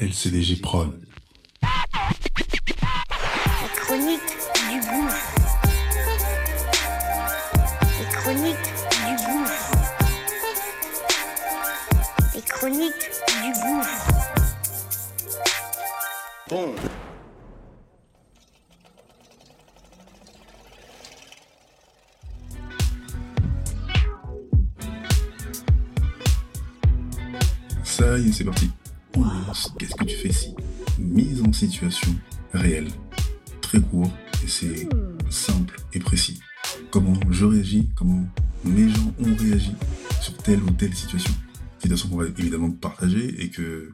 LCDG Prod. La chronique du gouffre. Les chroniques du gouffre. Les chroniques du gouffre. Bon. Ça y est, c'est parti. On lance. Qu'est-ce que tu fais ici? Mise en situation réelle. Très court et c'est simple et précis. Comment je réagis, comment mes gens ont réagi sur telle ou telle situation? Situation qu'on va évidemment partager et que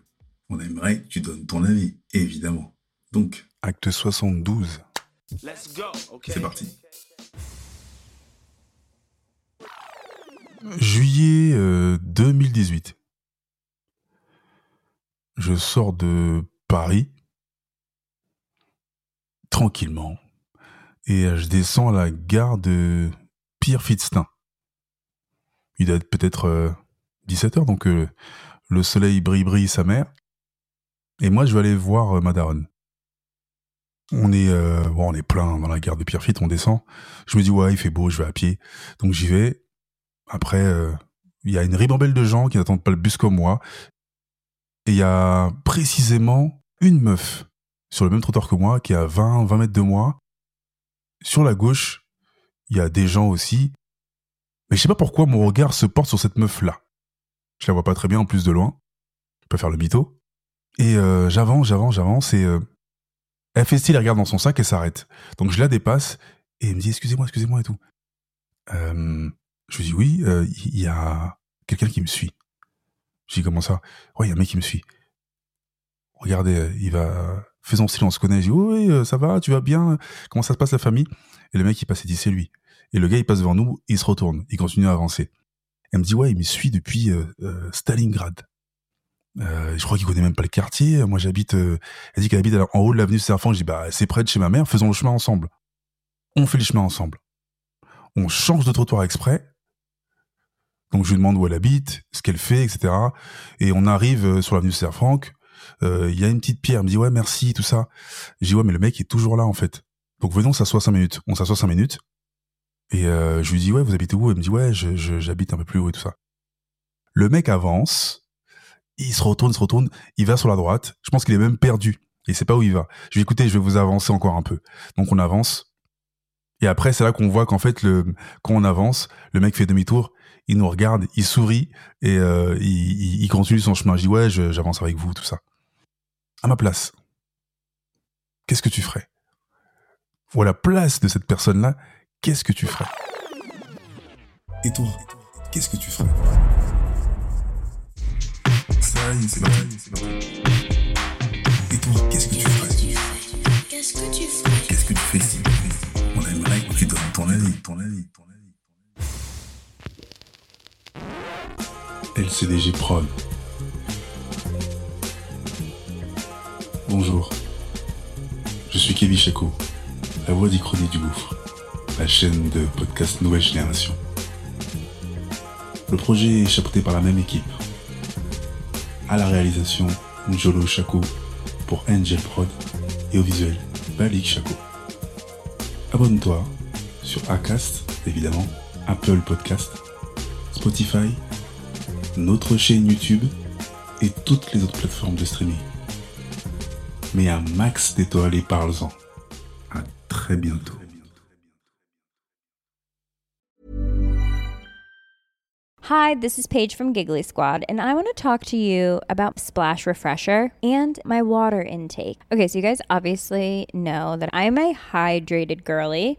on aimerait que tu donnes ton avis, évidemment. Donc, acte 72. Let's go. Okay. C'est parti. Juillet euh, 2018. Je sors de Paris tranquillement et euh, je descends à la gare de Pierre-Fitztin. Il doit être peut-être 17h, donc euh, le soleil brille brille sa mère. Et moi, je vais aller voir euh. On est, euh, bon, on est plein dans la gare de Pierrefitte, on descend. Je me dis, ouais, il fait beau, je vais à pied. Donc j'y vais. Après, euh, il y a une ribambelle de gens qui n'attendent pas le bus comme moi. Et il y a précisément une meuf sur le même trottoir que moi, qui est à 20, 20 mètres de moi. Sur la gauche, il y a des gens aussi. Mais je sais pas pourquoi mon regard se porte sur cette meuf-là. Je la vois pas très bien en plus de loin. Je peux faire le mytho. Et euh, j'avance, j'avance, j'avance et euh, elle fait style, regarde dans son sac et s'arrête. Donc je la dépasse et elle me dit excusez-moi, excusez-moi et tout. Euh, je lui dis oui, il y a quelqu'un qui me suit. Je dis comment ça? Ouais, il y a un mec qui me suit. Regardez, euh, il va faisons silence, connaît. Je dis oui, oui, ça va, tu vas bien Comment ça se passe la famille? Et le mec il passe et dit c'est lui. Et le gars il passe devant nous, il se retourne, il continue à avancer. Elle me dit ouais, il me suit depuis euh, euh, Stalingrad. Euh, je crois qu'il connaît même pas le quartier. Moi, j'habite. euh, elle dit qu'elle habite en haut de l'avenue Serfan. Je dis bah c'est près de chez ma mère. Faisons le chemin ensemble. On fait le chemin ensemble. On change de trottoir exprès. Donc je lui demande où elle habite, ce qu'elle fait, etc. Et on arrive euh, sur l'avenue Serfranc. Euh, Il y a une petite pierre. Elle me dit ouais merci tout ça. Je dis ouais mais le mec est toujours là en fait. Donc venons s'asseoir cinq minutes. On s'assoit cinq minutes. Et euh, je lui dis ouais vous habitez où? Elle me dit ouais j'habite un peu plus haut et tout ça. Le mec avance il se retourne, il se retourne, il va sur la droite. Je pense qu'il est même perdu. Il sait pas où il va. Je lui dis, écoutez, je vais vous avancer encore un peu. Donc on avance. Et après, c'est là qu'on voit qu'en fait, le, quand on avance, le mec fait demi-tour, il nous regarde, il sourit et euh, il, continue son chemin. Je dis, ouais, j'avance avec vous, tout ça. À ma place, qu'est-ce que tu ferais? Ou à la place de cette personne-là, qu'est-ce que tu ferais? Et toi, qu'est-ce que tu ferais? Ça y est, c'est parti, c'est parti. Et toi, qu'est-ce que tu ferais? Qu'est-ce que tu fais Qu'est-ce que tu fais ici? LCDG Prod. Bonjour. Je suis Kevin Chaco, la voix d'Ichronie du Gouffre, la chaîne de podcast Nouvelle Génération. Le projet est chapeauté par la même équipe. À la réalisation, Njolo Chaco pour Angel Prod et au visuel, Balik Chaco. Abonne-toi sur Acast, évidemment, Apple Podcast, Spotify, notre chaîne YouTube et toutes les autres plateformes de streaming. Mets un max d'étoiles et parle-en. À très bientôt. Hi, this is Paige from Giggly Squad, and I want to talk to you about Splash Refresher and my water intake. Okay, so you guys obviously know that I'm a hydrated girly,